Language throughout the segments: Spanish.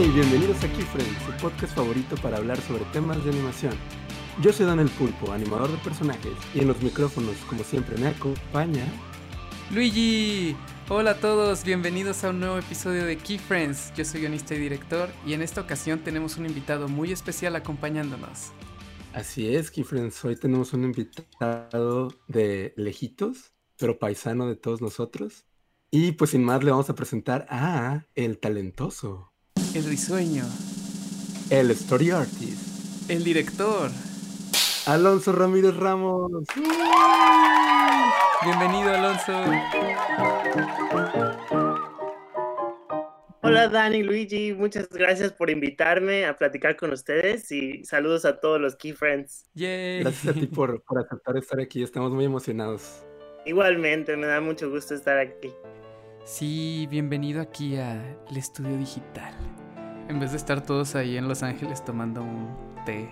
Hey, bienvenidos a Keyframes, su podcast favorito para hablar sobre temas de animación. Yo soy Dan el Pulpo, animador de personajes, y en los micrófonos, como siempre, me acompaña. Luigi, hola a todos, bienvenidos a un nuevo episodio de Keyfriends. Yo soy guionista y director, y en esta ocasión tenemos un invitado muy especial acompañándonos. Así es, Keyfriends, hoy tenemos un invitado de lejitos, pero paisano de todos nosotros. Y pues sin más le vamos a presentar a el talentoso. El risueño. El story artist. El director. Alonso Ramírez Ramos. Bienvenido, Alonso. Hola Dani, Luigi, muchas gracias por invitarme a platicar con ustedes y saludos a todos los Key Friends. Yay. Gracias a ti por, por aceptar estar aquí, estamos muy emocionados. Igualmente, me da mucho gusto estar aquí. Sí, bienvenido aquí al estudio digital. En vez de estar todos ahí en Los Ángeles tomando un té.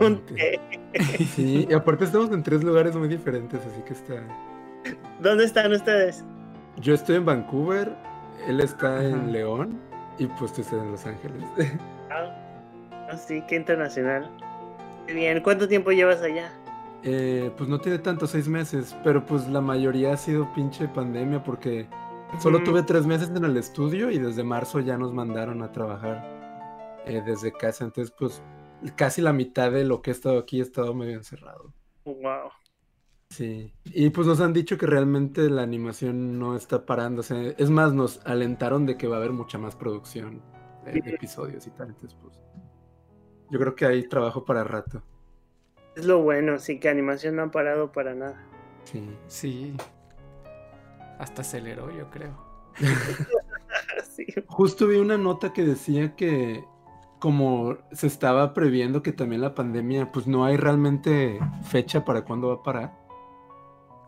Un té. Sí, y aparte estamos en tres lugares muy diferentes, así que está... ¿Dónde están ustedes? Yo estoy en Vancouver, él está Ajá. en León y pues tú estás en Los Ángeles. Ah, ah, sí, qué internacional. Qué Bien, ¿cuánto tiempo llevas allá? Eh, pues no tiene tanto, seis meses, pero pues la mayoría ha sido pinche pandemia porque solo Ujú. tuve tres meses en el estudio y desde marzo ya nos mandaron a trabajar eh, desde casa, entonces pues casi la mitad de lo que he estado aquí he estado medio encerrado. Wow. Sí, y pues nos han dicho que realmente la animación no está parándose. Es más, nos alentaron de que va a haber mucha más producción de, de episodios y tal. Entonces, pues, yo creo que hay trabajo para rato. Es lo bueno, sí, que animación no ha parado para nada. Sí. Sí. Hasta aceleró, yo creo. Sí. Justo vi una nota que decía que como se estaba previendo que también la pandemia, pues no hay realmente fecha para cuándo va a parar.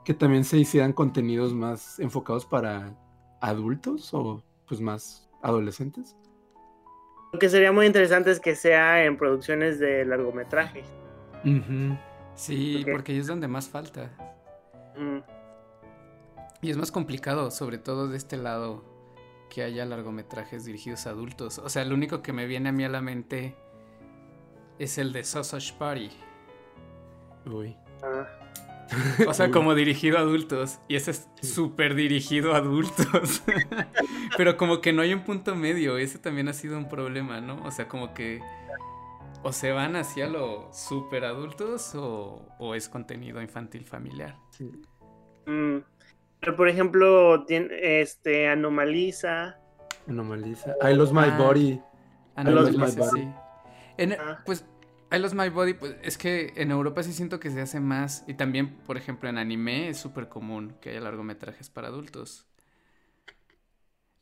Que también se hicieran contenidos más enfocados para adultos o pues más adolescentes. Lo que sería muy interesante es que sea en producciones de largometraje. Sí, porque ahí es donde más falta. Mm, Y es más complicado, sobre todo de este lado, que haya largometrajes dirigidos a adultos. O sea, lo único que me viene a mí a la mente es el de Sausage Party. Uy. ah. O sea, Uy. como dirigido a adultos. Y ese es súper dirigido a adultos. Pero como que no hay un punto medio. Ese también ha sido un problema, ¿no? O sea, como que o se van hacia lo súper adultos o, o es contenido infantil familiar. Sí. Mm. Pero por ejemplo, tien- este Anomaliza. Anomaliza. I lost my Ah. body. I Lost no, My ese Body. sí. En- Ah. Pues I Lost My Body, pues es que en Europa sí siento que se hace más. Y también, por ejemplo, en anime es súper común que haya largometrajes para adultos.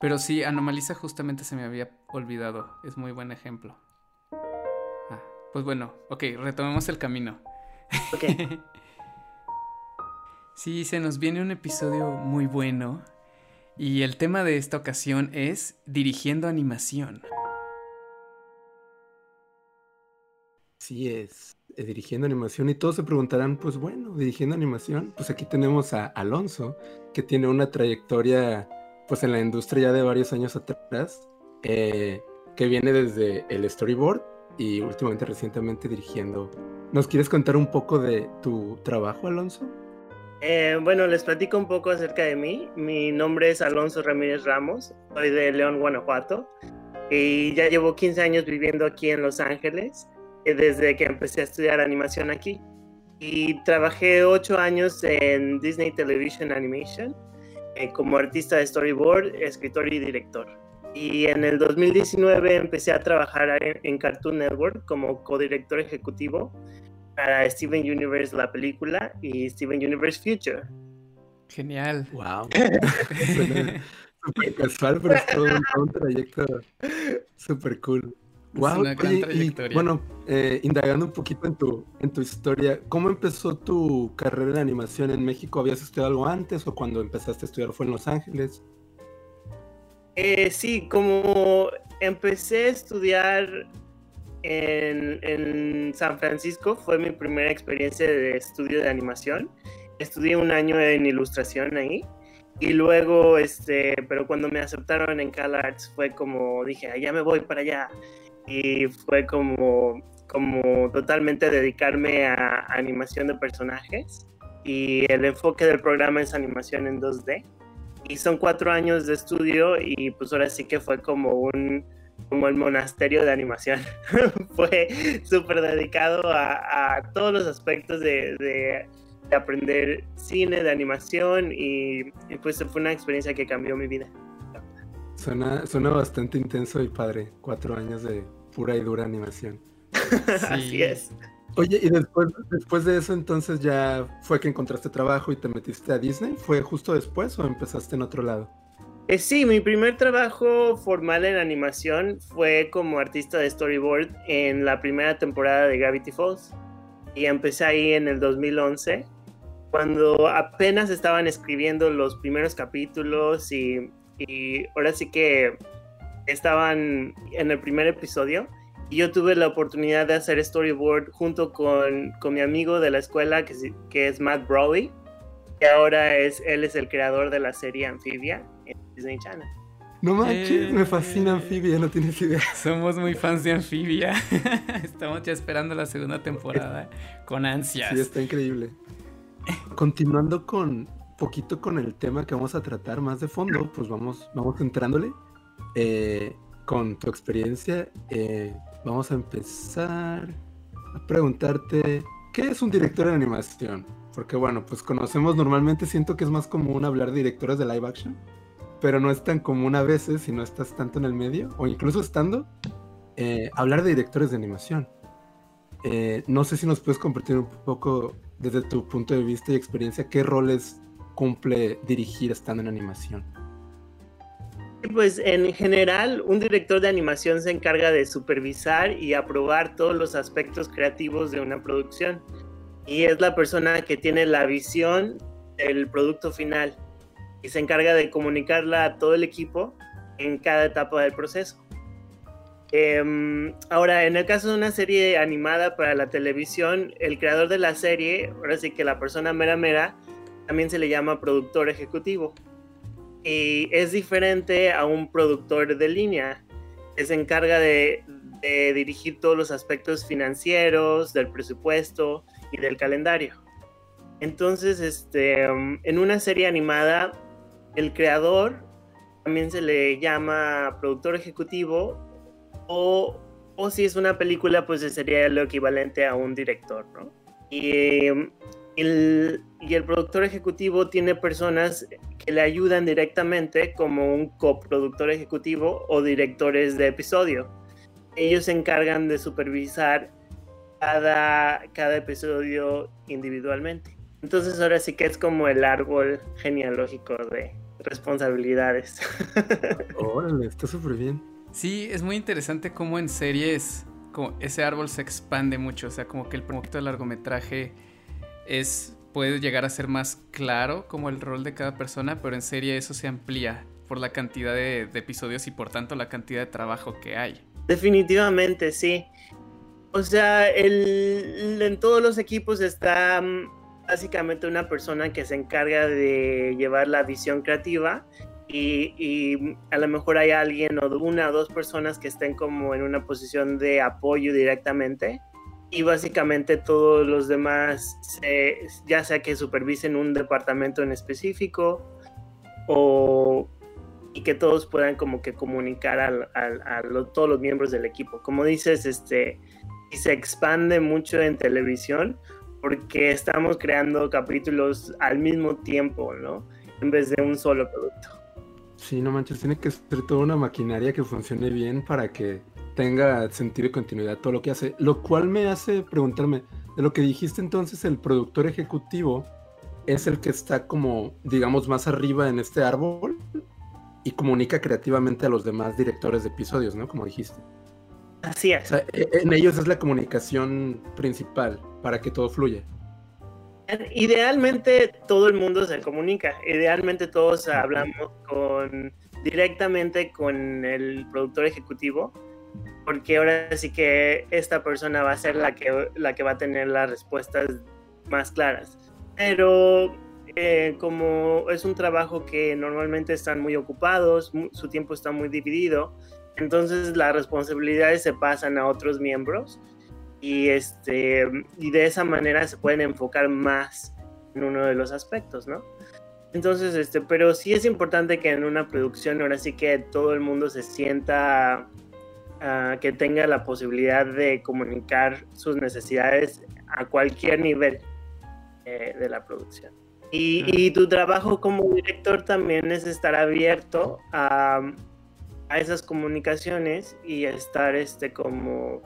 Pero sí, Anomaliza justamente se me había olvidado. Es muy buen ejemplo. Ah, pues bueno, ok, retomemos el camino. Ok. Sí, se nos viene un episodio muy bueno. Y el tema de esta ocasión es dirigiendo animación. Sí es. eh, dirigiendo animación. Y todos se preguntarán, pues bueno, dirigiendo animación. Pues aquí tenemos a Alonso, que tiene una trayectoria, pues en la industria ya de varios años atrás, eh, que viene desde el storyboard y últimamente recientemente dirigiendo. ¿Nos quieres contar un poco de tu trabajo, Alonso? Eh, bueno, les platico un poco acerca de mí. Mi nombre es Alonso Ramírez Ramos, soy de León, Guanajuato, y ya llevo 15 años viviendo aquí en Los Ángeles, eh, desde que empecé a estudiar animación aquí. Y trabajé 8 años en Disney Television Animation eh, como artista de storyboard, escritor y director. Y en el 2019 empecé a trabajar en, en Cartoon Network como codirector ejecutivo para Steven Universe la película y Steven Universe Future. Genial. Wow. Suena súper casual, pero es todo, un- todo un trayecto súper cool. Wow, una gran oye, y, trayectoria. bueno, eh, indagando un poquito en tu, en tu historia, ¿cómo empezó tu carrera en animación en México? ¿Habías estudiado algo antes o cuando empezaste a estudiar fue en Los Ángeles? Eh, sí, como empecé a estudiar en, en San Francisco, fue mi primera experiencia de estudio de animación. Estudié un año en ilustración ahí Y luego, este, pero cuando me aceptaron en CalArts fue como, dije, ya me voy para allá. Y fue como, como totalmente dedicarme a animación de personajes. Y el enfoque del programa es animación en 2D. Y son cuatro años de estudio y pues ahora sí que fue como un, como el monasterio de animación. fue súper dedicado a, todos los aspectos de de aprender cine, de animación y, pues fue una experiencia que cambió mi vida. Suena, suena bastante intenso y padre, cuatro años de pura y dura animación. Así es. Oye, y después, después de eso entonces ya fue que encontraste trabajo y te metiste a Disney. ¿Fue justo después o empezaste en otro lado? Eh, sí, mi primer trabajo formal en animación fue como artista de storyboard en la primera temporada de Gravity Falls. Y empecé ahí en el 2011 cuando apenas estaban escribiendo los primeros capítulos y, ahora sí que estaban en el primer episodio y yo tuve la oportunidad de hacer storyboard junto con, mi amigo de la escuela que, que es Matt Brody que ahora es, él es el creador de la serie Amphibia Disney Channel. No manches, me fascina Amphibia, no tienes idea. Somos muy fans de Amphibia. Estamos ya esperando la segunda temporada con ansias. Sí, está increíble. Continuando con poquito con el tema que vamos a tratar más de fondo, pues vamos, vamos entrándole. Eh, con tu experiencia, eh, vamos a empezar a preguntarte, ¿qué es un director de animación? Porque bueno, pues conocemos normalmente, siento que es más común hablar de directores de live action, pero no es tan común a veces si no estás tanto en el medio, o incluso estando, eh, hablar de directores de animación. no sé si nos puedes compartir un poco desde tu punto de vista y experiencia, ¿qué roles cumple dirigir estando en animación? Pues en general, un director de animación se encarga de supervisar y aprobar todos los aspectos creativos de una producción. Y es la persona que tiene la visión del producto final y se encarga de comunicarla a todo el equipo en cada etapa del proceso. Em, ahora, en el caso de una serie animada para la televisión, el creador de la serie, ahora sí que la persona mera mera, también se le llama productor ejecutivo. Y es diferente a un productor de línea, que se encarga de, dirigir todos los aspectos financieros, del presupuesto y del calendario. Entonces, este, em, en una serie animada, el creador también se le llama productor ejecutivo o, si es una película, pues sería lo equivalente a un director, ¿no? Y el, y el productor ejecutivo tiene personas que le ayudan directamente como un coproductor ejecutivo o directores de episodio. Ellos se encargan de supervisar cada, cada episodio individualmente. Entonces ahora sí que es como el árbol genealógico de responsabilidades. Órale, está súper bien. Sí, es muy interesante cómo en series como ese árbol se expande mucho, o sea, como que el proyecto de largometraje es puede llegar a ser más claro como el rol de cada persona, pero en serie eso se amplía por la cantidad de, episodios y por tanto la cantidad de trabajo que hay. Definitivamente, sí. O sea, el, en todos los equipos está mm, básicamente una persona que se encarga de llevar la visión creativa y, a lo mejor hay alguien o una o dos personas que estén como en una posición de apoyo directamente y básicamente todos los demás, ya sea que supervisen un departamento en específico o y que todos puedan como que comunicar a, todos los miembros del equipo. Como dices, este, y se expande mucho en televisión porque estamos creando capítulos al mismo tiempo, ¿no? En vez de un solo producto. Sí, no manches, tiene que ser toda una maquinaria que funcione bien para que tenga sentido y continuidad todo lo que hace. Lo cual me hace preguntarme, de lo que dijiste entonces, el productor ejecutivo es el que está como, digamos, más arriba en este árbol y comunica creativamente a los demás directores de episodios, ¿no? Como dijiste. Así es. E, en ellos es la comunicación principal para que todo fluya. Idealmente todo el mundo se comunica, idealmente todos hablamos con directamente con el productor ejecutivo, porque ahora sí que esta persona va a ser la que, la que va a tener las respuestas más claras. Pero eh, como es un trabajo que normalmente están muy ocupados, su tiempo está muy dividido, entonces las responsabilidades se pasan a otros miembros y, este, y de esa manera se pueden enfocar más en uno de los aspectos, ¿no? Entonces, este, pero sí es importante que en una producción ahora sí que todo el mundo se sienta, uh, que tenga la posibilidad de comunicar sus necesidades a cualquier nivel eh, de la producción. Y, y, tu trabajo como director también es estar abierto a, a esas comunicaciones y estar este, como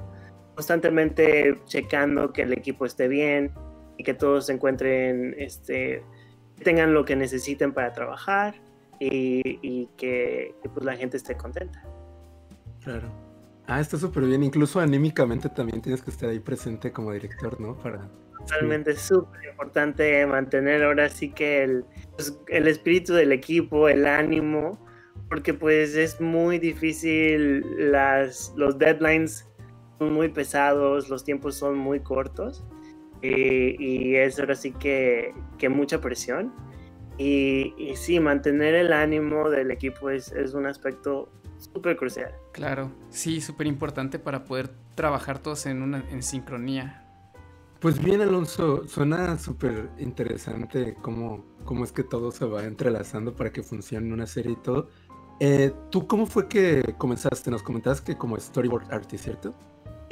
constantemente checando que el equipo esté bien y que todos se encuentren, este, tengan lo que necesiten para trabajar y, que, pues la gente esté contenta. Claro. Ah, está súper bien. Incluso anímicamente también tienes que estar ahí presente como director, ¿no? Para... Totalmente, súper importante mantener ahora sí que el, pues, el espíritu del equipo, el ánimo, porque pues es muy difícil las, los deadlines muy pesados, los tiempos son muy cortos eh, y es ahora sí que, que mucha presión. Y, y, sí, mantener el ánimo del equipo es, es un aspecto súper crucial. Claro, sí, súper importante para poder trabajar todos en, una, en sincronía. Pues bien, Alonso, suena súper interesante cómo, cómo es que todo se va entrelazando para que funcione una serie y todo. Eh, ¿Tú cómo fue que comenzaste? Nos comentabas que como storyboard artist, ¿cierto?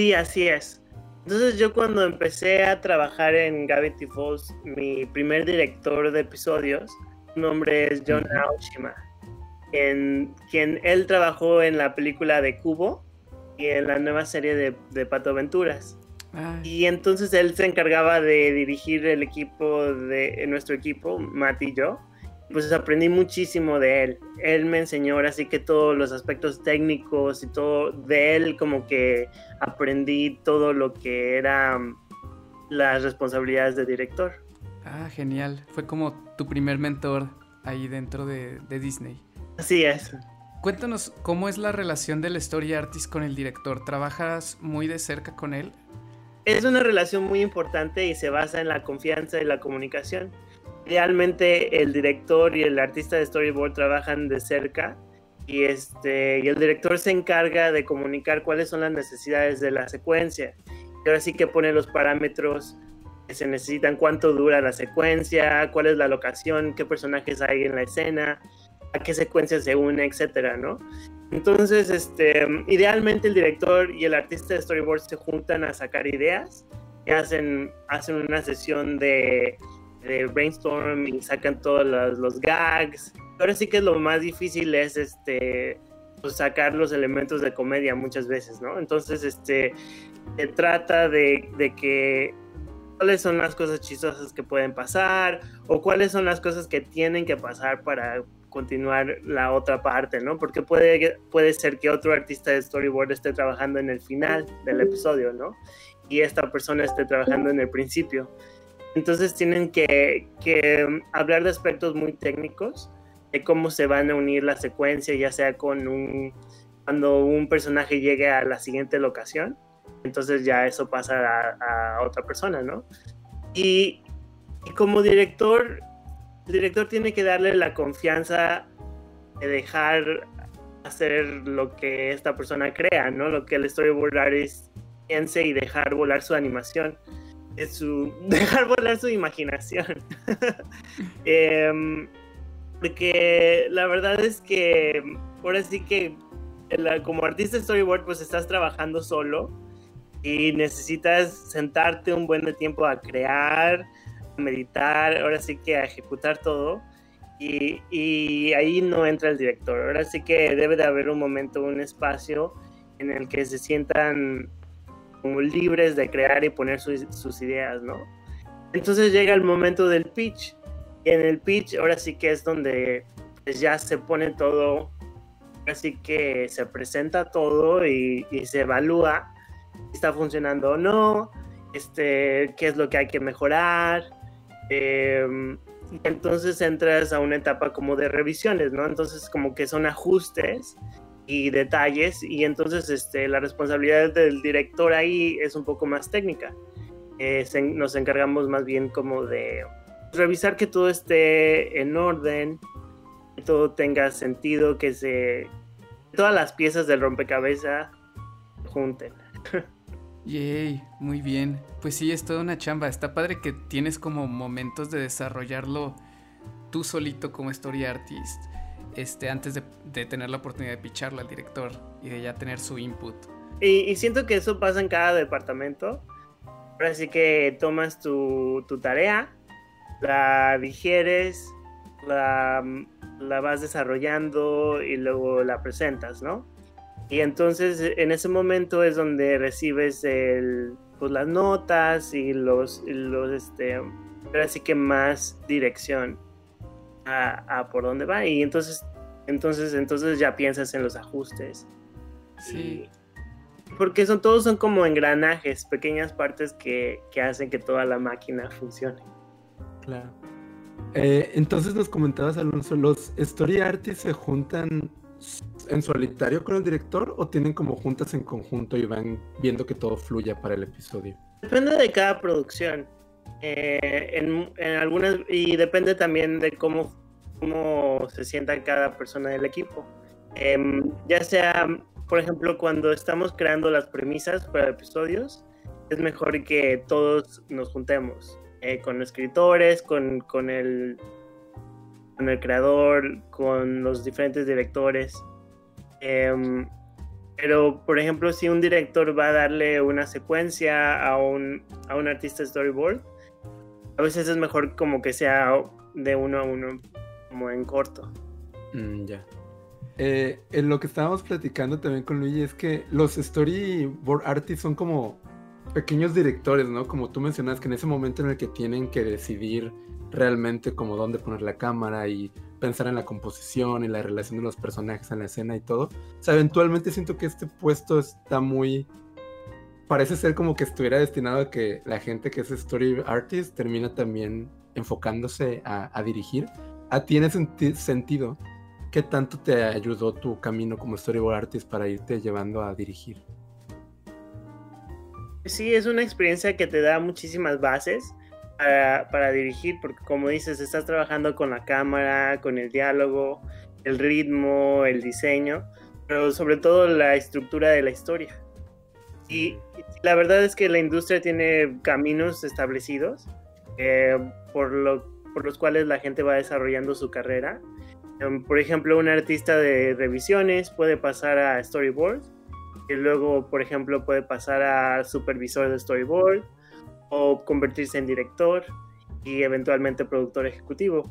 Sí, así es. Entonces yo cuando empecé a trabajar en Gravity Falls, mi primer director de episodios, su nombre es John Aoshima, en quien él trabajó en la película de Cubo y en la nueva serie de, de Pato Aventuras. Y entonces él se encargaba de dirigir el equipo de nuestro equipo, Matt y yo pues aprendí muchísimo de él. Él me enseñó ahora sí que todos los aspectos técnicos y todo de él, como que aprendí todo lo que eran las responsabilidades de director. Ah, genial. Fue como tu primer mentor ahí dentro de, Disney. Así es. Cuéntanos cómo es la relación del story artist con el director. ¿Trabajas muy de cerca con él? Es una relación muy importante y se basa en la confianza y la comunicación idealmente el director y el artista de storyboard trabajan de cerca y, este, y el director se encarga de comunicar cuáles son las necesidades de la secuencia. Y ahora sí que pone los parámetros que se necesitan, cuánto dura la secuencia, cuál es la locación, qué personajes hay en la escena, a qué secuencia se une, etcétera, ¿no? Entonces, este, idealmente el director y el artista de storyboard se juntan a sacar ideas y hacen, hacen una sesión de de brainstorm y sacan todos los, gags. Ahora sí que lo más difícil es este pues, sacar los elementos de comedia muchas veces, ¿no? Entonces, este se trata de, de que cuáles son las cosas chistosas que pueden pasar o cuáles son las cosas que tienen que pasar para continuar la otra parte, ¿no? Porque puede, puede ser que otro artista de storyboard esté trabajando en el final del episodio, ¿no? Y esta persona esté trabajando en el principio. Entonces tienen que, hablar de aspectos muy técnicos, de cómo se van a unir la secuencia, ya sea con un, cuando un personaje llegue a la siguiente locación, entonces ya eso pasa a, otra persona, ¿no? Y, como director, el director tiene que darle la confianza de dejar hacer lo que esta persona crea, ¿no? Lo que el storyboard artist piense y dejar volar su animación su, dejar volar su imaginación. Em, porque la verdad es que ahora sí que como artista de storyboard pues estás trabajando solo y necesitas sentarte un buen tiempo a crear, a meditar, ahora sí que a ejecutar todo. Y, y, ahí no entra el director. Ahora sí que debe de haber un momento, un espacio en el que se sientan como libres de crear y poner sus ideas, ¿no? Entonces llega el momento del pitch. Y en el pitch ahora sí que es donde pues, ya se pone todo, así que se presenta todo y, se evalúa si está funcionando o no, este, qué es lo que hay que mejorar. Em, entonces entras a una etapa como de revisiones, ¿no? Entonces como que son ajustes y detalles y entonces este, la responsabilidad del director ahí es un poco más técnica. Eh, nos encargamos más bien como de revisar que todo esté en orden, que todo tenga sentido, que se todas las piezas del rompecabezas junten. Yay, muy bien. Pues sí, es toda una chamba. Está padre que tienes como momentos de desarrollarlo tú solito como story artist, este, antes de, tener la oportunidad de picharlo al director y de ya tener su input. Y, siento que eso pasa en cada departamento. Ahora sí que tomas tu, tu tarea, la digieres, la, la vas desarrollando y luego la presentas, ¿no? Y entonces en ese momento es donde recibes el, pues, las notas y los, los este, ahora sí que más dirección a, por dónde va. Y entonces, entonces, entonces ya piensas en los ajustes. Sí. porque son, todos son como engranajes, pequeñas partes que, que hacen que toda la máquina funcione. Claro. Eh, entonces nos comentabas, Alonso, ¿los story artists se juntan en solitario con el director o tienen como juntas en conjunto y van viendo que todo fluya para el episodio? Depende de cada producción. Eh, en, algunas y depende también de cómo, cómo se sienta cada persona del equipo. Em, ya sea, por ejemplo, cuando estamos creando las premisas para episodios, es mejor que todos nos juntemos eh, con escritores, con, con, el, con el creador, con los diferentes directores. Em, pero, por ejemplo, si un director va a darle una secuencia a un, a un artista storyboard, a veces es mejor como que sea de uno a uno, como en corto. Mm, ya. Eh, en lo que estábamos platicando también con Luigi es que los storyboard artists son como pequeños directores, ¿no? Como tú mencionas que en ese momento en el que tienen que decidir realmente como dónde poner la cámara y pensar en la composición y la relación de los personajes en la escena y todo. O sea, eventualmente siento que este puesto está muy parece ser como que estuviera destinado a que la gente que es story artist termina también enfocándose a, dirigir. ¿A tiene sentido? ¿Qué tanto te ayudó tu camino como storyboard artist para irte llevando a dirigir? Sí, es una experiencia que te da muchísimas bases para, para, dirigir, porque como dices, estás trabajando con la cámara, con el diálogo, el ritmo, el diseño, pero sobre todo la estructura de la historia. Y la verdad es que la industria tiene caminos establecidos eh, por, lo, por los cuales la gente va desarrollando su carrera. Em, por ejemplo, un artista de revisiones puede pasar a storyboard y luego, por ejemplo, puede pasar a supervisor de storyboard o convertirse en director y eventualmente productor ejecutivo.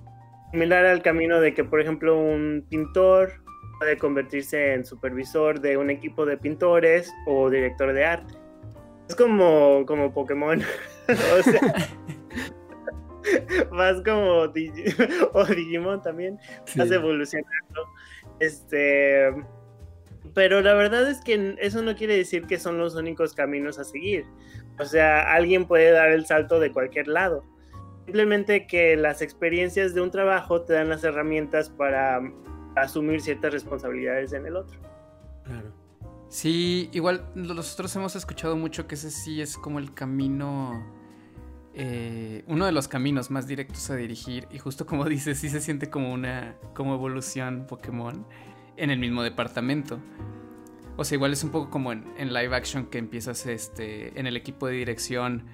Similar al camino de que, por ejemplo, un pintor puede convertirse en supervisor de un equipo de pintores o director de arte. Es como, como Pokémon. o sea, más como o Digimon también. Vas evolucionando. Este. Pero la verdad es que eso no quiere decir que son los únicos caminos a seguir. O sea, alguien puede dar el salto de cualquier lado. Simplemente que las experiencias de un trabajo te dan las herramientas para asumir ciertas responsabilidades en el otro. Claro. Sí, igual nosotros hemos escuchado mucho que ese sí es como el camino, eh, uno de los caminos más directos a dirigir y justo como dices, sí se siente como una, como evolución Pokémon en el mismo departamento. O sea, igual es un poco como en, live action que empiezas este, en el equipo de dirección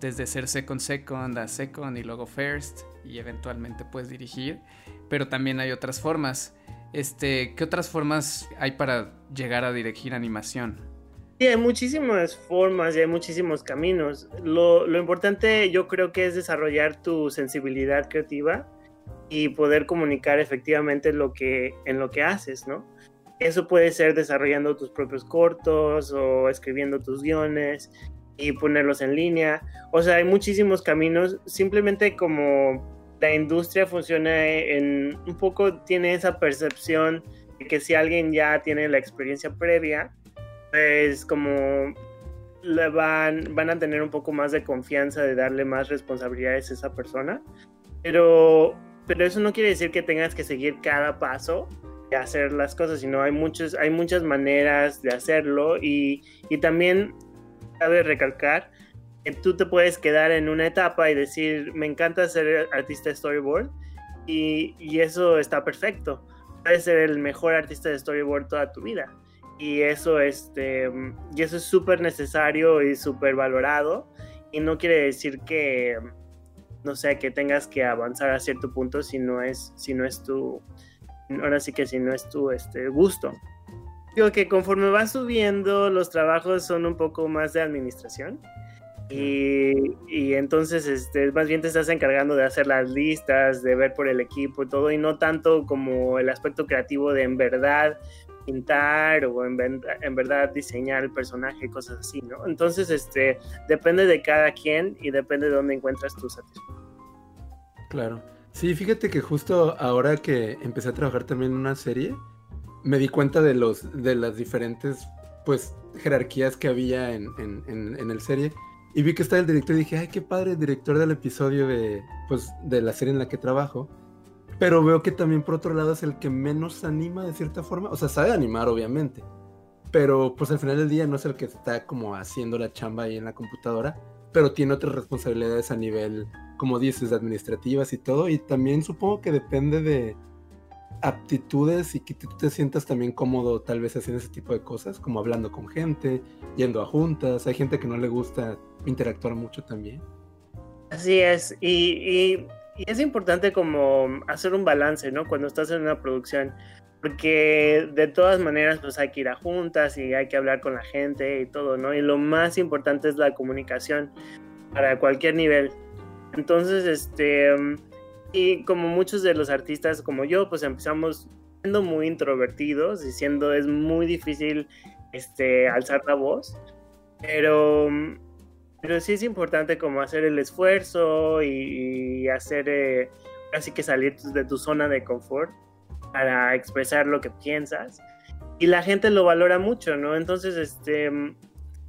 desde ser second second a second y luego first y eventualmente puedes dirigir, pero también hay otras formas. Este, ¿qué otras formas hay para llegar a dirigir animación? Sí, hay muchísimas formas y hay muchísimos caminos. Lo, lo, importante yo creo que es desarrollar tu sensibilidad creativa y poder comunicar efectivamente lo que, en lo que haces, ¿no? Eso puede ser desarrollando tus propios cortos o escribiendo tus guiones y ponerlos en línea. O sea, hay muchísimos caminos. Simplemente como la industria funciona en un poco tiene esa percepción de que si alguien ya tiene la experiencia previa, pues como le van, van a tener un poco más de confianza de darle más responsabilidades a esa persona. Pero, pero eso no quiere decir que tengas que seguir cada paso de hacer las cosas, sino hay, muchos, hay muchas maneras de hacerlo y, y también cabe recalcar tú te puedes quedar en una etapa y decir, me encanta ser artista de storyboard y, y eso está perfecto. Puedes ser el mejor artista de storyboard toda tu vida. Y eso, este, y eso es súper necesario y súper valorado. Y no quiere decir que, no sé, que tengas que avanzar a cierto punto si no es, si no es tu, ahora sí que si no es tu este, gusto. Digo que conforme vas subiendo, los trabajos son un poco más de administración. Y, y, entonces, este, más bien te estás encargando de hacer las listas, de ver por el equipo y todo, y no tanto como el aspecto creativo de en verdad pintar o en, en verdad diseñar el personaje, cosas así, ¿no? Entonces, este, depende de cada quien y depende de dónde encuentras tu satisfacción. Claro. Sí, fíjate que justo ahora que empecé a trabajar también en una serie, me di cuenta de los de las diferentes pues jerarquías que había en, en, en, el serie y vi que estaba el director y dije, ay, qué padre el director del episodio de pues de la serie en la que trabajo. Pero veo que también por otro lado es el que menos anima de cierta forma, o sea, sabe animar obviamente, pero pues al final del día no es el que está como haciendo la chamba ahí en la computadora, pero tiene otras responsabilidades a nivel, como dices, administrativas y todo, y también supongo que depende de, aptitudes y que tú te sientas también cómodo tal vez haciendo ese tipo de cosas, como hablando con gente, yendo a juntas, hay gente que no le gusta interactuar mucho también. Así es, y, es importante como hacer un balance, ¿no? Cuando estás en una producción, porque de todas maneras pues hay que ir a juntas y hay que hablar con la gente y todo, ¿no? Y lo más importante es la comunicación para cualquier nivel. Entonces, este y como muchos de los artistas como yo, pues empezamos siendo muy introvertidos, diciendo es muy difícil este, alzar la voz, pero, pero sí es importante como hacer el esfuerzo y, hacer, eh, así que salir de tu zona de confort para expresar lo que piensas. Y la gente lo valora mucho, ¿no? Entonces, este,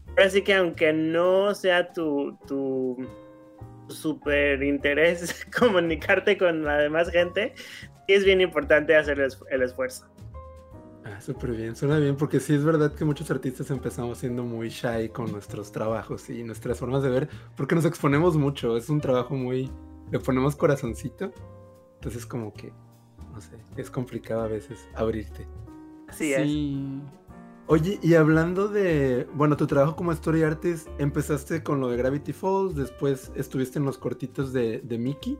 ahora sí que aunque no sea tu, tu súper interés comunicarte con la demás gente, y es bien importante hacer el esfuerzo. Ah, súper bien, suena bien, porque sí es verdad que muchos artistas empezamos siendo muy shy con nuestros trabajos y nuestras formas de ver, porque nos exponemos mucho, es un trabajo muy, le ponemos corazoncito, entonces como que, no sé, es complicado a veces abrirte. Así es. Oye, y hablando de, bueno, tu trabajo como story artist, empezaste con lo de Gravity Falls, después estuviste en los cortitos de, Mickey.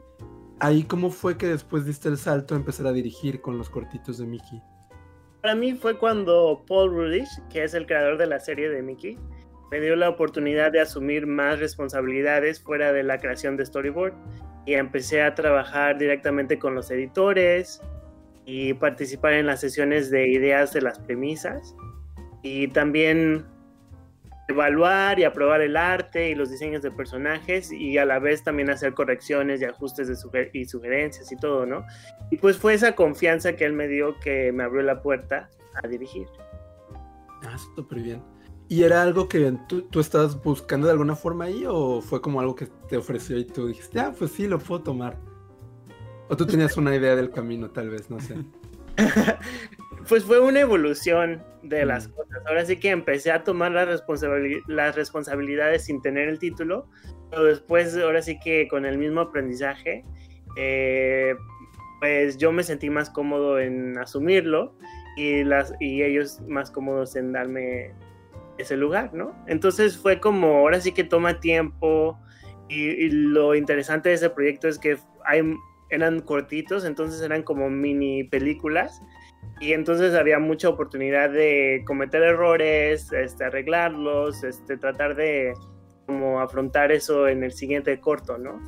Ahí, ¿cómo fue que después diste el salto a empezar a dirigir con los cortitos de Mickey? Para mí fue cuando Paul Rudish, que es el creador de la serie de Mickey, me dio la oportunidad de asumir más responsabilidades fuera de la creación de storyboard y empecé a trabajar directamente con los editores y participar en las sesiones de ideas de las premisas y también evaluar y aprobar el arte y los diseños de personajes y a la vez también hacer correcciones y ajustes de y sugerencias y todo, ¿no? Y pues fue esa confianza que él me dio que me abrió la puerta a dirigir. Ah, súper bien. ¿Y era algo que tú, tú, estabas buscando de alguna forma ahí o fue como algo que te ofreció y tú dijiste, ah, pues sí, lo puedo tomar? ¿O tú tenías una idea del camino, tal vez, no sé? pues fue una evolución de las mm. cosas. Ahora sí que empecé a tomar las, las responsabilidades sin tener el título, pero después, ahora sí que con el mismo aprendizaje, eh, pues yo me sentí más cómodo en asumirlo y, las, y ellos más cómodos en darme ese lugar, ¿no? Entonces fue como, ahora sí que toma tiempo y, y lo interesante de ese proyecto es que hay, eran cortitos, entonces eran como mini películas y entonces había mucha oportunidad de cometer errores, este, arreglarlos, este, tratar de como afrontar eso en el siguiente corto, ¿no?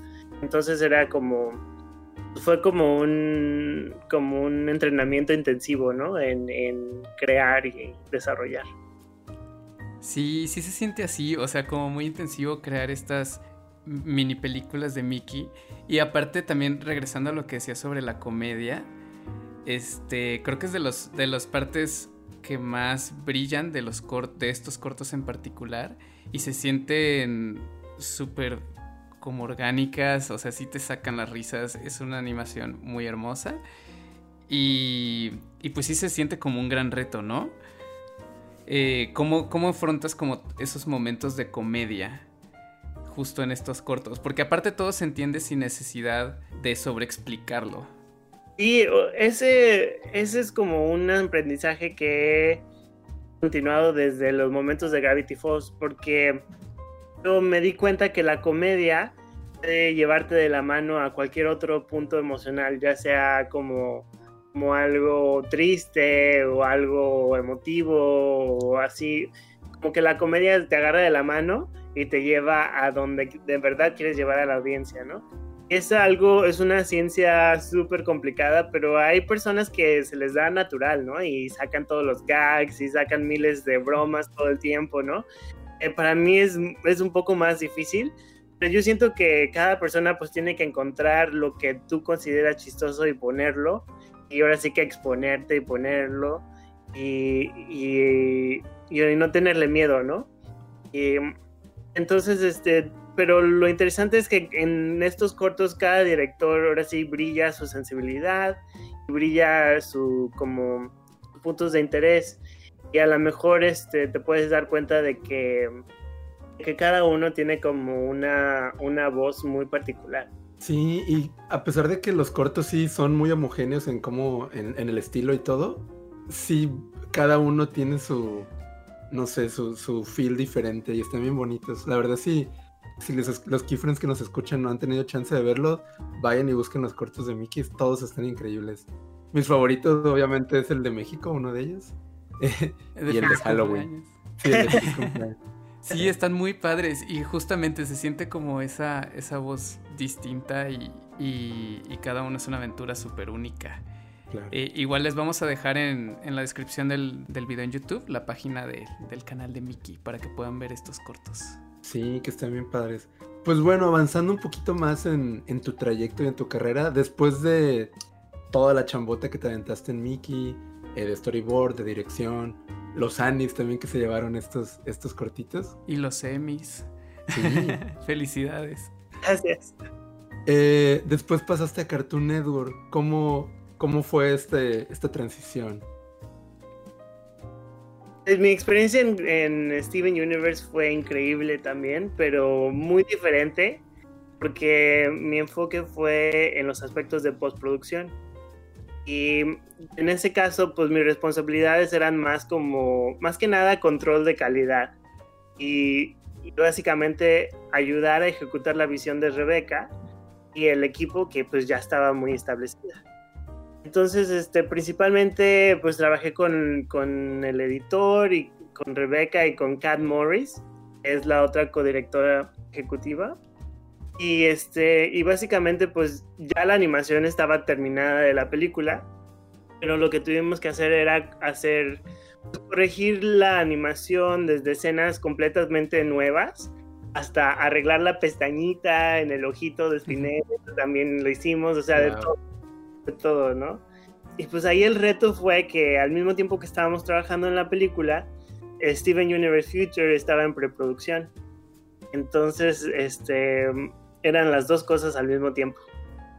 Entonces era como, fue como un, como un entrenamiento intensivo, ¿no? En, en crear y desarrollar. Sí, sí se siente así, o sea, como muy intensivo crear estas mini películas de Mickey. Y aparte también regresando a lo que decía sobre la comedia, este, creo que es de los de las partes que más brillan de los de estos cortos en particular y se sienten súper como orgánicas, o sea, sí te sacan las risas, es una animación muy hermosa y, y pues sí se siente como un gran reto, ¿no? Eh, ¿cómo, ¿Cómo afrontas como esos momentos de comedia? justo en estos cortos, porque aparte todo se entiende sin necesidad de sobreexplicarlo. Y ese, ese es como un aprendizaje que he continuado desde los momentos de Gravity Falls, porque yo me di cuenta que la comedia puede llevarte de la mano a cualquier otro punto emocional, ya sea como, como algo triste o algo emotivo o así, como que la comedia te agarra de la mano y te lleva a donde de verdad quieres llevar a la audiencia, ¿no? Es algo, es una ciencia súper complicada, pero hay personas que se les da natural, ¿no? Y sacan todos los gags y sacan miles de bromas todo el tiempo, ¿no? Eh, para mí es, es un poco más difícil, pero yo siento que cada persona pues tiene que encontrar lo que tú consideras chistoso y ponerlo, y ahora sí que exponerte y ponerlo, y, y, y no tenerle miedo, ¿no? Y entonces, este, pero lo interesante es que en estos cortos cada director ahora sí brilla su sensibilidad, brilla su como puntos de interés y a lo mejor este te puedes dar cuenta de que, que cada uno tiene como una, una voz muy particular. Sí, y a pesar de que los cortos sí son muy homogéneos en cómo, en, en el estilo y todo, sí cada uno tiene su, no sé, su, su feel diferente y están bien bonitos. La verdad sí, si los, los keyframes que nos escuchan no han tenido chance de verlo, vayan y busquen los cortos de Mickey, todos están increíbles. Mis favoritos obviamente es el de México, uno de ellos. y el de Halloween. Sí, sí, están muy padres y justamente se siente como esa, esa voz distinta y, y cada uno es una aventura súper única. Eh, igual les vamos a dejar en, la descripción del, video en YouTube la página del canal de Mickey para que puedan ver estos cortos. Sí, que están bien padres. Pues bueno, avanzando un poquito más en, tu trayecto y en tu carrera, después de toda la chambota que te aventaste en Mickey, eh, de storyboard, de dirección, los Anis también que se llevaron estos, estos cortitos. Y los Emmys. Felicidades. Gracias. Eh, después pasaste a Cartoon Network. ¿Cómo, ¿Cómo fue este, esta transición? Eh, mi experiencia en, Steven Universe fue increíble también, pero muy diferente, porque mi enfoque fue en los aspectos de postproducción. Y en ese caso, pues mis responsabilidades eran más como, más que nada, control de calidad. Y, y básicamente ayudar a ejecutar la visión de Rebeca y el equipo que pues ya estaba muy establecida. Entonces, este, principalmente, pues trabajé con, con el editor y con Rebeca y con Kat Morris, es la otra codirectora ejecutiva. Y este, y básicamente, pues ya la animación estaba terminada de la película, pero lo que tuvimos que hacer era hacer, corregir la animación desde escenas completamente nuevas hasta arreglar la pestañita en el ojito de Spinetta, también lo hicimos, o sea, de todo de todo, ¿no? Y pues ahí el reto fue que al mismo tiempo que estábamos trabajando en la película, Steven Universe Future estaba en preproducción. Entonces, este, eran las dos cosas al mismo tiempo.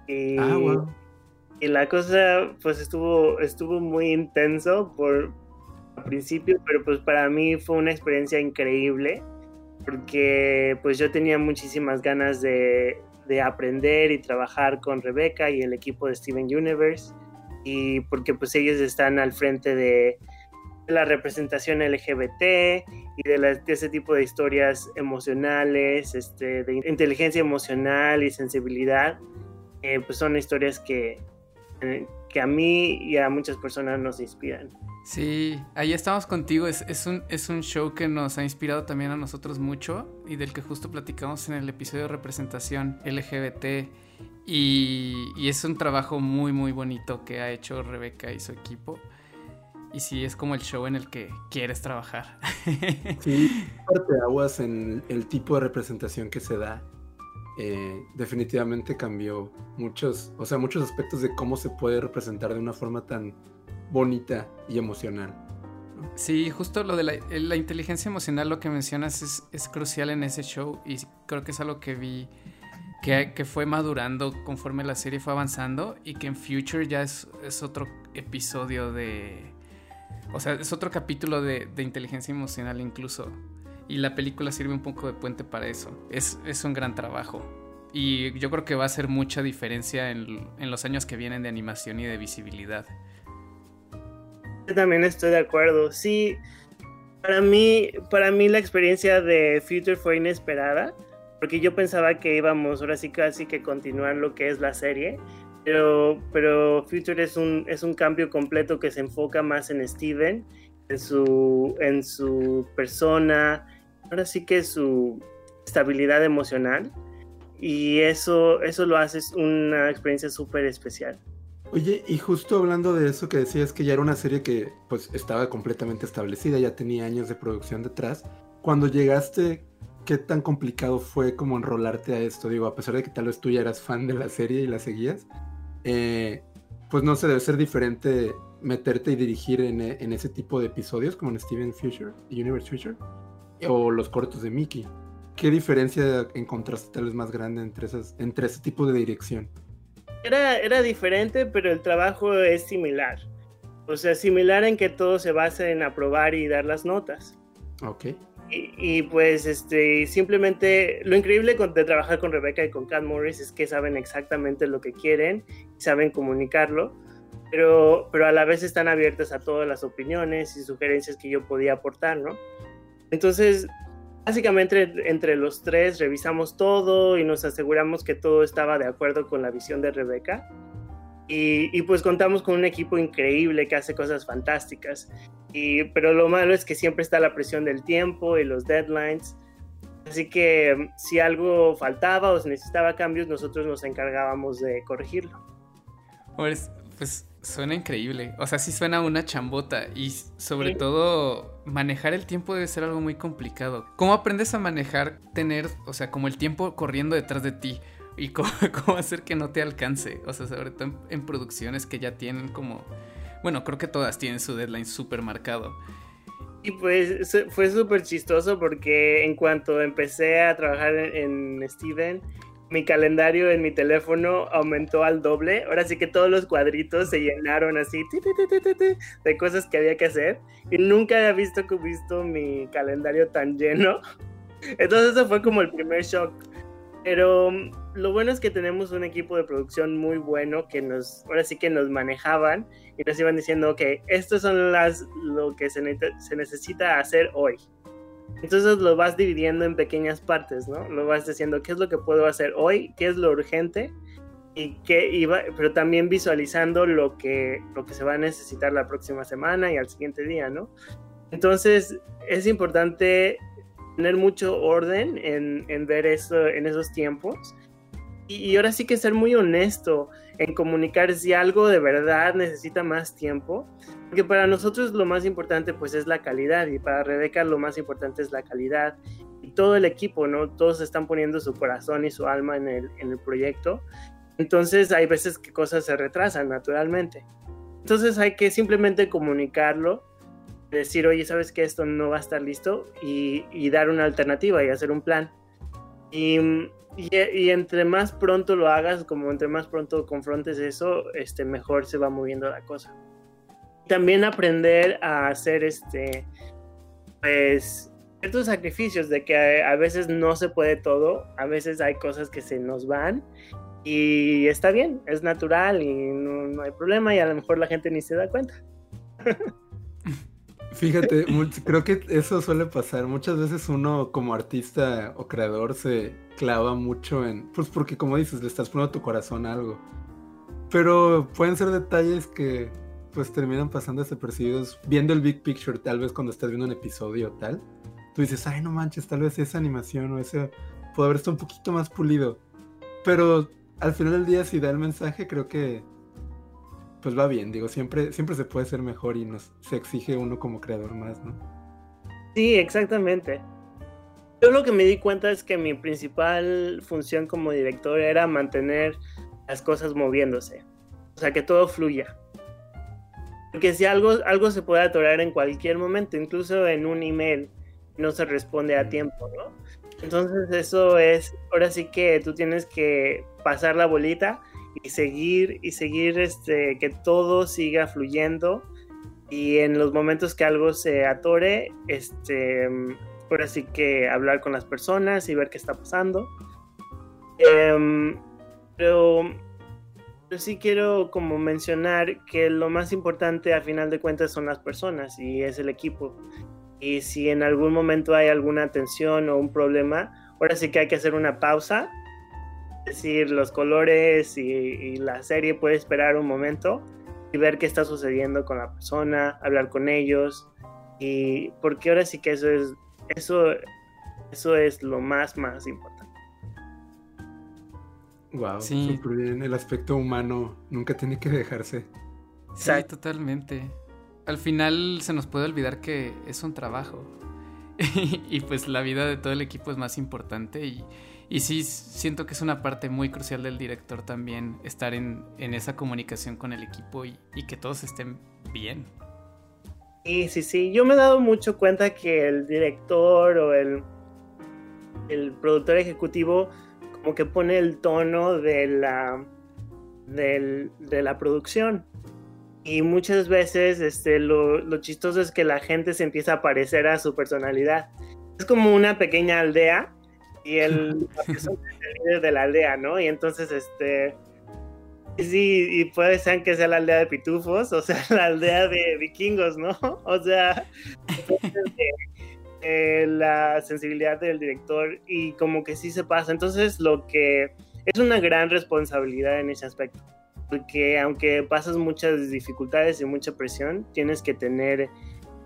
Y, ah, y la cosa, pues estuvo, estuvo muy intenso por al principio, pero pues para mí fue una experiencia increíble porque pues yo tenía muchísimas ganas de, de aprender y trabajar con Rebeca y el equipo de Steven Universe y porque pues ellos están al frente de la representación LGBT y de, ese tipo de historias emocionales, este, de inteligencia emocional y sensibilidad, eh, pues son historias que, eh, que a mí y a muchas personas nos inspiran. Sí, ahí estamos contigo. Es, un, es un show que nos ha inspirado también a nosotros mucho y del que justo platicamos en el episodio de representación LGBT. Y, es un trabajo muy, muy bonito que ha hecho Rebeca y su equipo. Y sí, es como el show en el que quieres trabajar. Sí, parte aguas en el tipo de representación que se da. Eh, definitivamente cambió muchos, o sea, muchos aspectos de cómo se puede representar de una forma tan bonita y emocional. Sí, justo lo de la, inteligencia emocional, lo que mencionas es, crucial en ese show y creo que es algo que vi que, fue madurando conforme la serie fue avanzando y que en Future ya es, otro episodio de... O sea, es otro capítulo de, inteligencia emocional incluso. Y la película sirve un poco de puente para eso. Es, es un gran trabajo. Y yo creo que va a hacer mucha diferencia en, en los años que vienen de animación y de visibilidad. Yo también estoy de acuerdo. Sí, para mí, para mí la experiencia de Future fue inesperada, porque yo pensaba que íbamos ahora sí casi que continuar lo que es la serie, pero, pero Future es un, es un cambio completo que se enfoca más en Steven, en su, en su persona, ahora sí que su estabilidad emocional, y eso, eso lo hace una experiencia súper especial. Oye, y justo hablando de eso que decías que ya era una serie que pues estaba completamente establecida, ya tenía años de producción detrás. Cuando llegaste, ¿qué tan complicado fue como enrolarte a esto? Digo, a pesar de que tal vez tú ya eras fan de la serie y la seguías, eh, pues no sé, debe ser diferente meterte y dirigir en, en, ese tipo de episodios como en Steven Future, Universe Future, o los cortos de Mickey. ¿Qué diferencia encontraste tal vez más grande entre, esas, entre ese tipo de dirección? Era, era diferente, pero el trabajo es similar. O sea, similar en que todo se basa en aprobar y dar las notas. Ok. Y, pues este, simplemente lo increíble de trabajar con Rebeca y con Cat Morris es que saben exactamente lo que quieren y saben comunicarlo, pero, pero a la vez están abiertas a todas las opiniones y sugerencias que yo podía aportar, ¿no? Entonces, básicamente entre los tres revisamos todo y nos aseguramos que todo estaba de acuerdo con la visión de Rebeca. Y, pues contamos con un equipo increíble que hace cosas fantásticas. Y, pero lo malo es que siempre está la presión del tiempo y los deadlines. Así que si algo faltaba o se necesitaba cambios, nosotros nos encargábamos de corregirlo. Pues, pues suena increíble. O sea, sí suena una chambota. Y sobre todo, manejar el tiempo debe ser algo muy complicado. ¿Cómo aprendes a manejar, tener, o sea, como el tiempo corriendo detrás de ti? y cómo, hacer que no te alcance. O sea, sobre todo en, producciones que ya tienen como. Bueno, creo que todas tienen su deadline súper marcado. Y pues fue súper chistoso porque en cuanto empecé a trabajar en, Steven, mi calendario en mi teléfono aumentó al doble. Ahora sí que todos los cuadritos se llenaron así de cosas que había que hacer. Y nunca había visto, visto mi calendario tan lleno. Entonces eso fue como el primer shock. Pero mm, lo bueno es que tenemos un equipo de producción muy bueno que nos, ahora sí que nos manejaban y nos iban diciendo, ok, estas son las, lo que se, se necesita hacer hoy. Entonces lo vas dividiendo en pequeñas partes, ¿no? Lo vas diciendo, ¿qué es lo que puedo hacer hoy? ¿Qué es lo urgente? Y qué iba, pero también visualizando lo que, lo que se va a necesitar la próxima semana y al siguiente día, ¿no? Entonces es importante tener mucho orden en, en ver eso en esos tiempos. Y, ahora sí que ser muy honesto en comunicar si algo de verdad necesita más tiempo. Porque para nosotros lo más importante pues es la calidad y para Rebeca lo más importante es la calidad. Y todo el equipo, ¿no? Todos están poniendo su corazón y su alma en el, en el proyecto. Entonces hay veces que cosas se retrasan naturalmente. Entonces hay que simplemente comunicarlo decir, oye, ¿sabes que esto no va a estar listo? Y, dar una alternativa y hacer un plan. Y, y, entre más pronto lo hagas, como entre más pronto confrontes eso, este, mejor se va moviendo la cosa. También aprender a hacer este, pues, ciertos sacrificios de que a, veces no se puede todo, a veces hay cosas que se nos van y está bien, es natural y no, no hay problema y a lo mejor la gente ni se da cuenta. Fíjate, creo que eso suele pasar. Muchas veces uno como artista o creador se clava mucho en, pues porque como dices, le estás poniendo tu corazón a algo. Pero pueden ser detalles que pues terminan pasando desapercibidos. Viendo el big picture, tal vez cuando estás viendo un episodio tal, tú dices, ay no manches, tal vez esa animación o ese puede haber estado un poquito más pulido. Pero al final del día, si da el mensaje, creo que pues va bien, digo, siempre, siempre se puede ser mejor y nos, se exige uno como creador más, ¿no? Sí, exactamente. Yo lo que me di cuenta es que mi principal función como director era mantener las cosas moviéndose, o sea, que todo fluya. Porque si algo, algo se puede atorar en cualquier momento, incluso en un email, no se responde a tiempo, ¿no? Entonces eso es, ahora sí que tú tienes que pasar la bolita y seguir y seguir este que todo siga fluyendo y en los momentos que algo se atore este ahora sí que hablar con las personas y ver qué está pasando. Em, pero, pero sí quiero como mencionar que lo más importante al final de cuentas son las personas y es el equipo. Y si en algún momento hay alguna tensión o un problema, ahora sí que hay que hacer una pausa. Decir, los colores y, y la serie puede esperar un momento y ver qué está sucediendo con la persona, hablar con ellos. Y porque ahora sí que eso es, eso, eso es lo más, más importante. Wow, Sí. bien. El aspecto humano nunca tiene que dejarse. Sí, Exacto. totalmente. Al final se nos puede olvidar que es un trabajo. y pues la vida de todo el equipo es más importante. Y, y sí, siento que es una parte muy crucial del director también estar en, en esa comunicación con el equipo y, y que todos estén bien. Sí, sí, sí. Yo me he dado mucho cuenta que el director o el, el productor ejecutivo como que pone el tono de la, de la producción. Y muchas veces este, lo, lo chistoso es que la gente se empieza a parecer a su personalidad. Es como una pequeña aldea y el, el líder de la aldea, ¿no? Y entonces, este... Sí, y puede ser que sea la aldea de pitufos, o sea, la aldea de vikingos, ¿no? O sea, entonces, eh, eh, la sensibilidad del director y como que sí se pasa. Entonces, lo que es una gran responsabilidad en ese aspecto, porque aunque pasas muchas dificultades y mucha presión, tienes que tener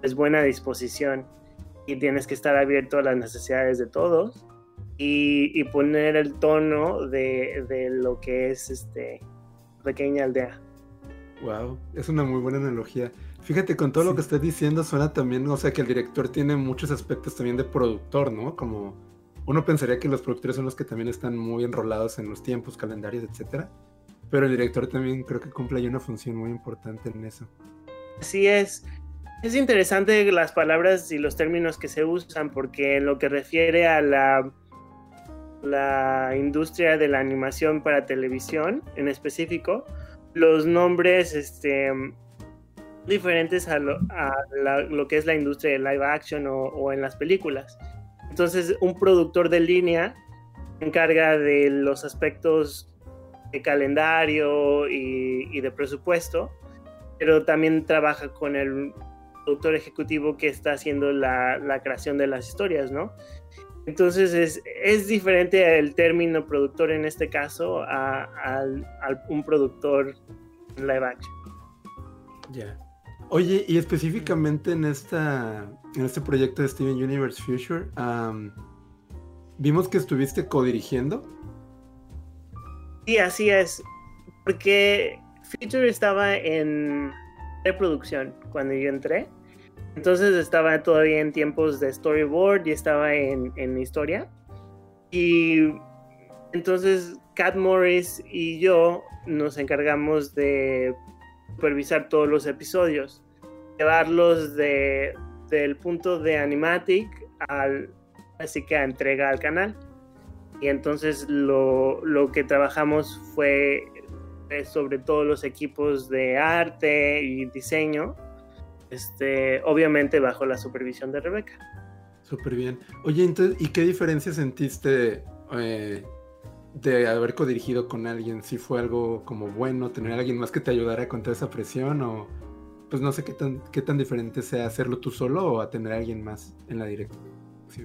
pues, buena disposición y tienes que estar abierto a las necesidades de todos y, y poner el tono de, de lo que es este pequeña aldea. Wow, es una muy buena analogía. Fíjate, con todo lo que estás diciendo, suena también, o sea, que el director tiene muchos aspectos también de productor, ¿no? Como uno pensaría que los productores son los que también están muy enrolados en los tiempos, calendarios, etcétera. Pero el director también creo que cumple ahí una función muy importante en eso. Así es. Es interesante las palabras y los términos que se usan porque en lo que refiere a la, la industria de la animación para televisión en específico, los nombres este, diferentes a, lo, a lo que es la industria de live action o, en las películas. Entonces, un productor de línea encarga de los aspectos de calendario y, y de presupuesto, pero también trabaja con el productor ejecutivo que está haciendo la, la creación de las historias, ¿no? Entonces es, es diferente el término productor en este caso a, al- al- un productor live action. Ya. Oye, y específicamente en esta en este proyecto de Steven Universe Future, am, vimos que estuviste codirigiendo. Sí, así es, porque Future estaba en preproducción cuando yo entré. Entonces estaba todavía en tiempos de storyboard y estaba en, en historia. Y entonces Cat Morris y yo nos encargamos de supervisar todos los episodios, llevarlos de, del punto de animatic al, así que a entrega al canal. Y entonces lo, lo que trabajamos fue sobre todo los equipos de arte y diseño, este, obviamente bajo la supervisión de Rebeca. Súper bien. Oye, entonces, ¿y qué diferencia sentiste eh, de haber codirigido con alguien? ¿Si fue algo como bueno, tener a alguien más que te ayudara con toda esa presión? O pues no sé qué tan, qué tan diferente sea hacerlo tú solo o a tener a alguien más en la dirección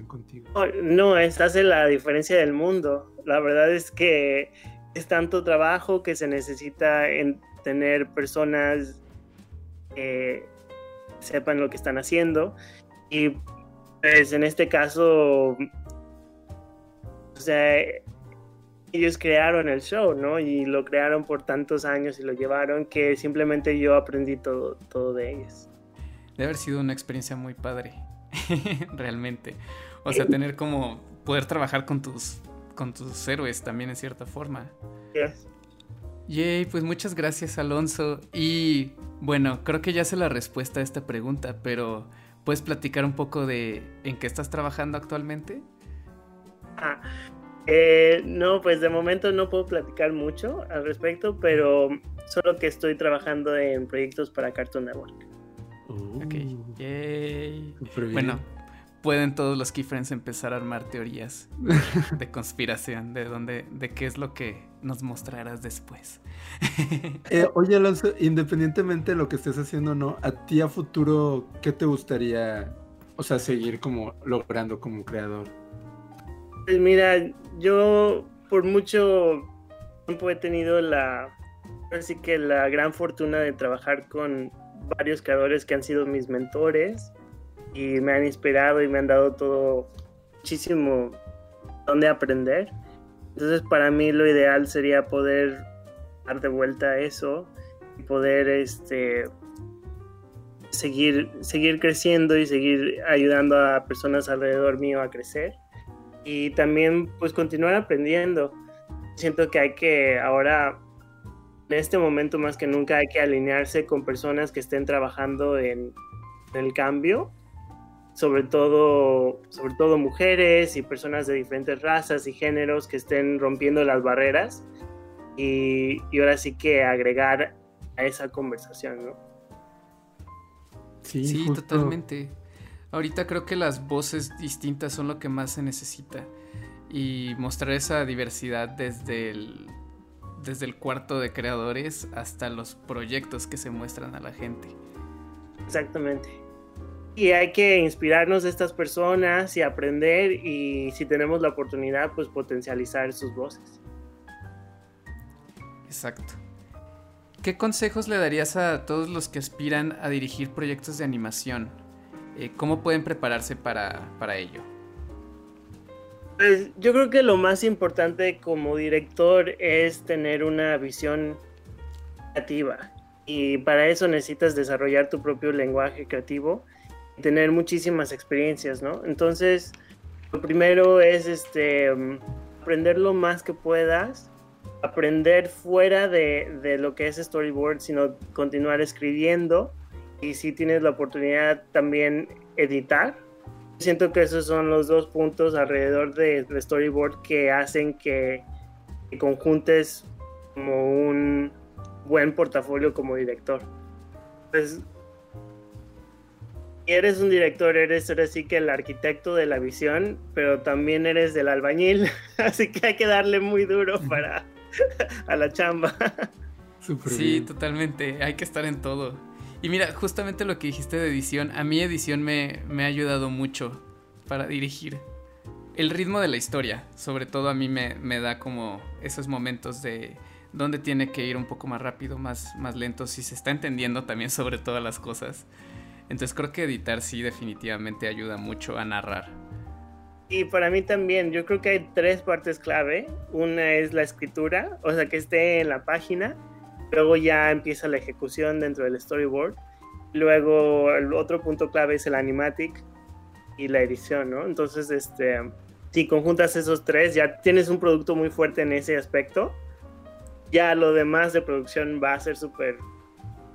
contigo. No, No, esta hace la diferencia del mundo. La verdad es que es tanto trabajo que se necesita en tener personas que sepan lo que están haciendo. Y pues en este caso, o sea, ellos crearon el show, ¿no? Y lo crearon por tantos años y lo llevaron que simplemente yo aprendí todo, todo de ellos. Debe haber sido una experiencia muy padre, realmente. O sea, tener como poder trabajar con tus con tus héroes también en cierta forma. Yes. Yay, pues muchas gracias Alonso. Y bueno, creo que ya sé la respuesta a esta pregunta, pero ¿puedes platicar un poco de en qué estás trabajando actualmente? Ah, eh, no, pues de momento no puedo platicar mucho al respecto, pero solo que estoy trabajando en proyectos para Cartoon Network. Ok, yay. Bueno, pueden todos los keyframes empezar a armar teorías de conspiración, de dónde, de qué es lo que nos mostrarás después. Eh, oye, Alonso, independientemente de lo que estés haciendo o no, a ti a futuro, ¿qué te gustaría, o sea, seguir como logrando como creador? Pues mira, yo por mucho tiempo he tenido la, así que la gran fortuna de trabajar con varios creadores que han sido mis mentores y me han inspirado y me han dado todo muchísimo donde aprender. Entonces para mí lo ideal sería poder dar de vuelta eso y poder este seguir seguir creciendo y seguir ayudando a personas alrededor mío a crecer y también pues continuar aprendiendo. Siento que hay que ahora en este momento más que nunca hay que alinearse con personas que estén trabajando en, el cambio, sobre todo, sobre todo mujeres y personas de diferentes razas y géneros que estén rompiendo las barreras y, ahora sí que agregar a esa conversación, ¿no? Sí, totalmente. Ahorita creo que las voces distintas son lo que más se necesita y mostrar esa diversidad desde el desde el cuarto de creadores hasta los proyectos que se muestran a la gente. Exactamente. Y hay que inspirarnos de estas personas y aprender y si tenemos la oportunidad, pues potencializar sus voces. Exacto. ¿Qué consejos le darías a todos los que aspiran a dirigir proyectos de animación? Eh, ¿Cómo pueden prepararse para, para ello? Pues yo creo que lo más importante como director es tener una visión creativa y para eso necesitas desarrollar tu propio lenguaje creativo tener muchísimas experiencias, ¿no? Entonces, lo primero es este aprender lo más que puedas, aprender fuera de, de lo que es storyboard, sino continuar escribiendo y si tienes la oportunidad también editar Siento que esos son los dos puntos alrededor del storyboard que hacen que, conjuntes como un buen portafolio como director. Pues eres un director, eres ahora sí que el arquitecto de la visión, pero también eres del albañil, así que hay que darle muy duro para a la chamba. sí, totalmente, hay que estar en todo. Y mira, justamente lo que dijiste de edición, a mí edición me, ha ayudado mucho para dirigir. El ritmo de la historia, sobre todo a mí me, da como esos momentos de dónde tiene que ir un poco más rápido, más, más lento, si se está entendiendo también sobre todas las cosas. Entonces creo que editar sí definitivamente ayuda mucho a narrar. Y para mí también, yo creo que hay tres partes clave. Una es la escritura, o sea, que esté en la página Luego ya empieza la ejecución dentro del storyboard. Luego el otro punto clave es el animatic y la edición, ¿no? Entonces, este, si conjuntas esos tres, ya tienes un producto muy fuerte en ese aspecto. Ya lo demás de producción va a ser súper,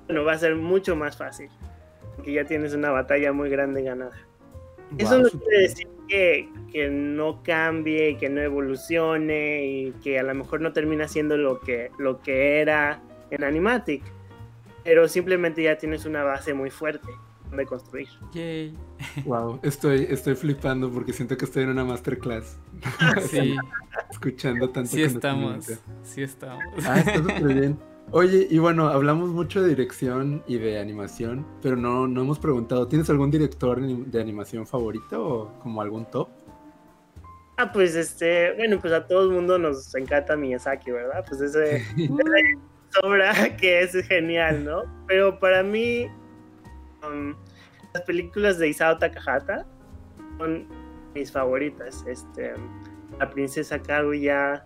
bueno, va a ser mucho más fácil. Porque ya tienes una batalla muy grande ganada. Eso no quiere decir que, que, no cambie y que no evolucione y que a lo mejor no termina siendo lo que, lo que era en Animatic, pero simplemente ya tienes una base muy fuerte de construir. Yay. Wow, estoy, estoy flipando porque siento que estoy en una masterclass. Sí. Escuchando tanto. Sí estamos, sí estamos. Ah, está súper bien. Oye, y bueno, hablamos mucho de dirección y de animación, pero no, no hemos preguntado, ¿tienes algún director de animación favorito o como algún top? Ah, pues este, bueno, pues a todo el mundo nos encanta Miyazaki, ¿verdad? Pues ese, sobra que es genial, ¿no? Pero para mí, um, las películas de Isao Takahata son mis favoritas. Este, la princesa Kaguya,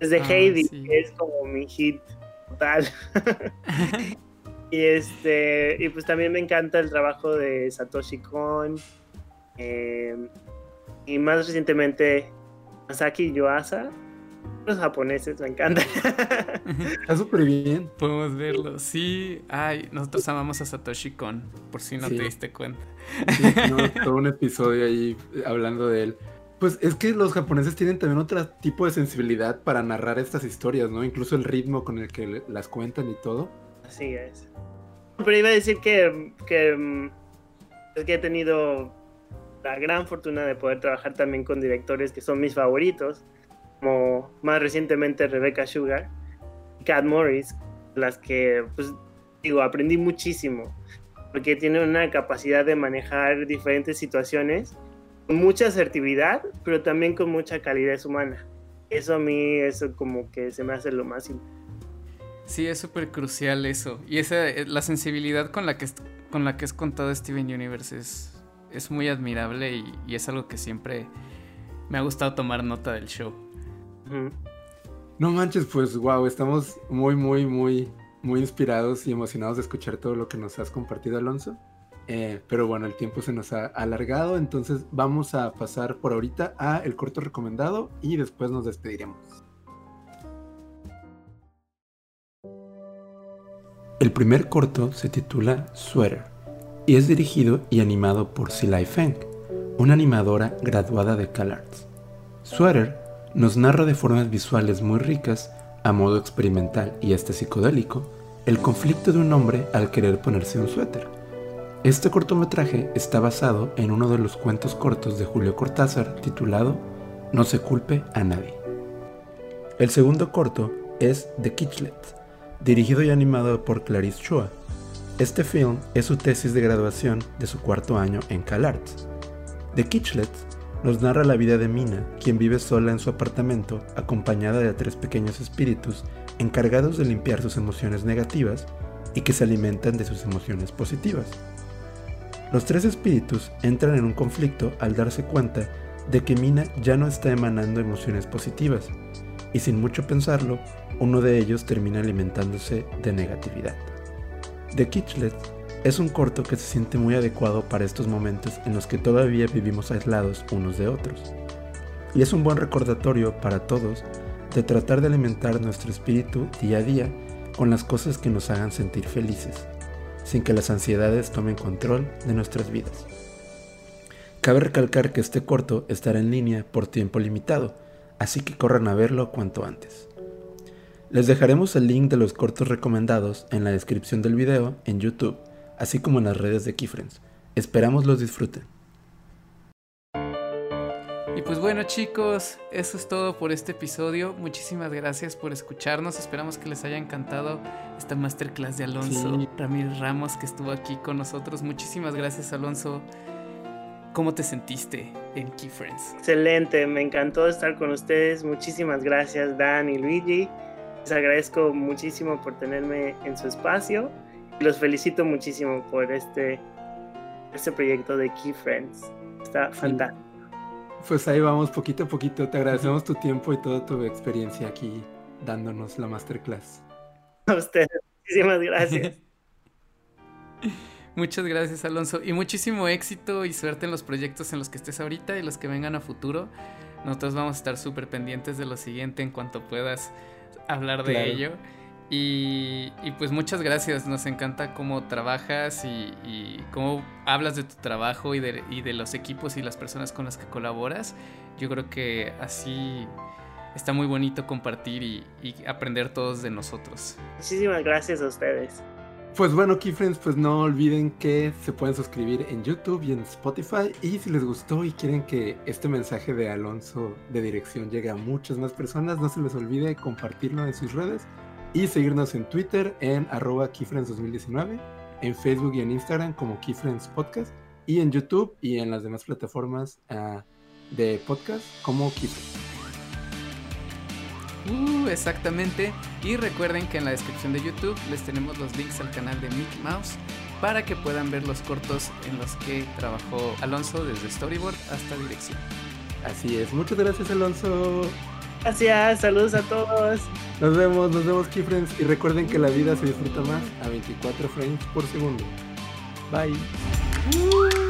desde ah, Heidi, que es como mi hit total. y este, y pues también me encanta el trabajo de Satoshi Kon. Em, y más recientemente Masaki Yuasa los japoneses, me encanta. Está súper bien. Podemos verlo. Sí, ay, nosotros amamos a Satoshi Kon, por si no te diste cuenta. todo un episodio ahí hablando de él. Pues es que los japoneses tienen también otro tipo de sensibilidad para narrar estas historias, ¿no? Incluso el ritmo con el que las cuentan y todo. Así es. Pero iba a decir que, que, que he tenido la gran fortuna de poder trabajar también con directores que son mis favoritos, como más recientemente Rebecca Sugar y Cat Morris, las que, pues, digo, aprendí muchísimo, porque tienen una capacidad de manejar diferentes situaciones mucha asertividad, pero también con mucha calidez humana. Eso a mí, eso como que se me hace lo más importante. Sí, es súper crucial eso. Y esa, eh, la sensibilidad con la que, con la que es contado Steven Universe es, es muy admirable y, y, es algo que siempre me ha gustado tomar nota del show. No manches, pues wow, estamos muy, muy, muy, muy inspirados y emocionados de escuchar todo lo que nos has compartido, Alonso. Eh, pero bueno, el tiempo se nos ha alargado, entonces vamos a pasar por ahorita a el corto recomendado y después nos despediremos. El primer corto se titula Sweater y es dirigido y animado por Silai Feng, una animadora graduada de CalArts. Sweater nos narra de formas visuales muy ricas, a modo experimental y este psicodélico, el conflicto de un hombre al querer ponerse un suéter este cortometraje está basado en uno de los cuentos cortos de Julio Cortázar titulado No se culpe a nadie. El segundo corto es The Kitchlet, dirigido y animado por Clarice Chua. Este film es su tesis de graduación de su cuarto año en CalArts. The Kitchlet nos narra la vida de Mina, quien vive sola en su apartamento acompañada de tres pequeños espíritus encargados de limpiar sus emociones negativas y que se alimentan de sus emociones positivas. Los tres espíritus entran en un conflicto al darse cuenta de que Mina ya no está emanando emociones positivas, y sin mucho pensarlo, uno de ellos termina alimentándose de negatividad. The Kitchlet es un corto que se siente muy adecuado para estos momentos en los que todavía vivimos aislados unos de otros. Y es un buen recordatorio para todos de tratar de alimentar nuestro espíritu día a día con las cosas que nos hagan sentir felices sin que las ansiedades tomen control de nuestras vidas. Cabe recalcar que este corto estará en línea por tiempo limitado, así que corran a verlo cuanto antes. Les dejaremos el link de los cortos recomendados en la descripción del video en YouTube, así como en las redes de Keyfriends. Esperamos los disfruten. Y pues bueno chicos, eso es todo por este episodio. Muchísimas gracias por escucharnos. Esperamos que les haya encantado esta masterclass de Alonso Ramírez Ramos que estuvo aquí con nosotros. Muchísimas gracias Alonso. ¿Cómo te sentiste en Key Friends? Excelente, me encantó estar con ustedes. Muchísimas gracias Dan y Luigi. Les agradezco muchísimo por tenerme en su espacio. Los felicito muchísimo por este, este proyecto de Key Friends. Está fantástico. Pues ahí vamos, poquito a poquito. Te agradecemos tu tiempo y toda tu experiencia aquí dándonos la masterclass. A ustedes, muchísimas gracias. Muchas gracias, Alonso. Y muchísimo éxito y suerte en los proyectos en los que estés ahorita y los que vengan a futuro. Nosotros vamos a estar súper pendientes de lo siguiente en cuanto puedas hablar de ello. Y, pues muchas gracias, nos encanta cómo trabajas y, cómo hablas de tu trabajo y de, y de, los equipos y las personas con las que colaboras. Yo creo que así está muy bonito compartir y, aprender todos de nosotros. Muchísimas gracias a ustedes. Pues bueno, Keyfriends, pues no olviden que se pueden suscribir en YouTube y en Spotify. Y si les gustó y quieren que este mensaje de Alonso de dirección llegue a muchas más personas, no se les olvide compartirlo en sus redes y seguirnos en Twitter en arroba Keyfriends2019, en Facebook y en Instagram como Keyfriends Podcast y en YouTube y en las demás plataformas uh, de podcast como Keyfriends. Uh, exactamente. Y recuerden que en la descripción de YouTube les tenemos los links al canal de Mickey Mouse para que puedan ver los cortos en los que trabajó Alonso desde storyboard hasta dirección. Así es. Muchas gracias, Alonso. Gracias, saludos a todos. Nos vemos, nos vemos, Keyfriends. Y recuerden que la vida se disfruta más a 24 frames por segundo. Bye. Uh.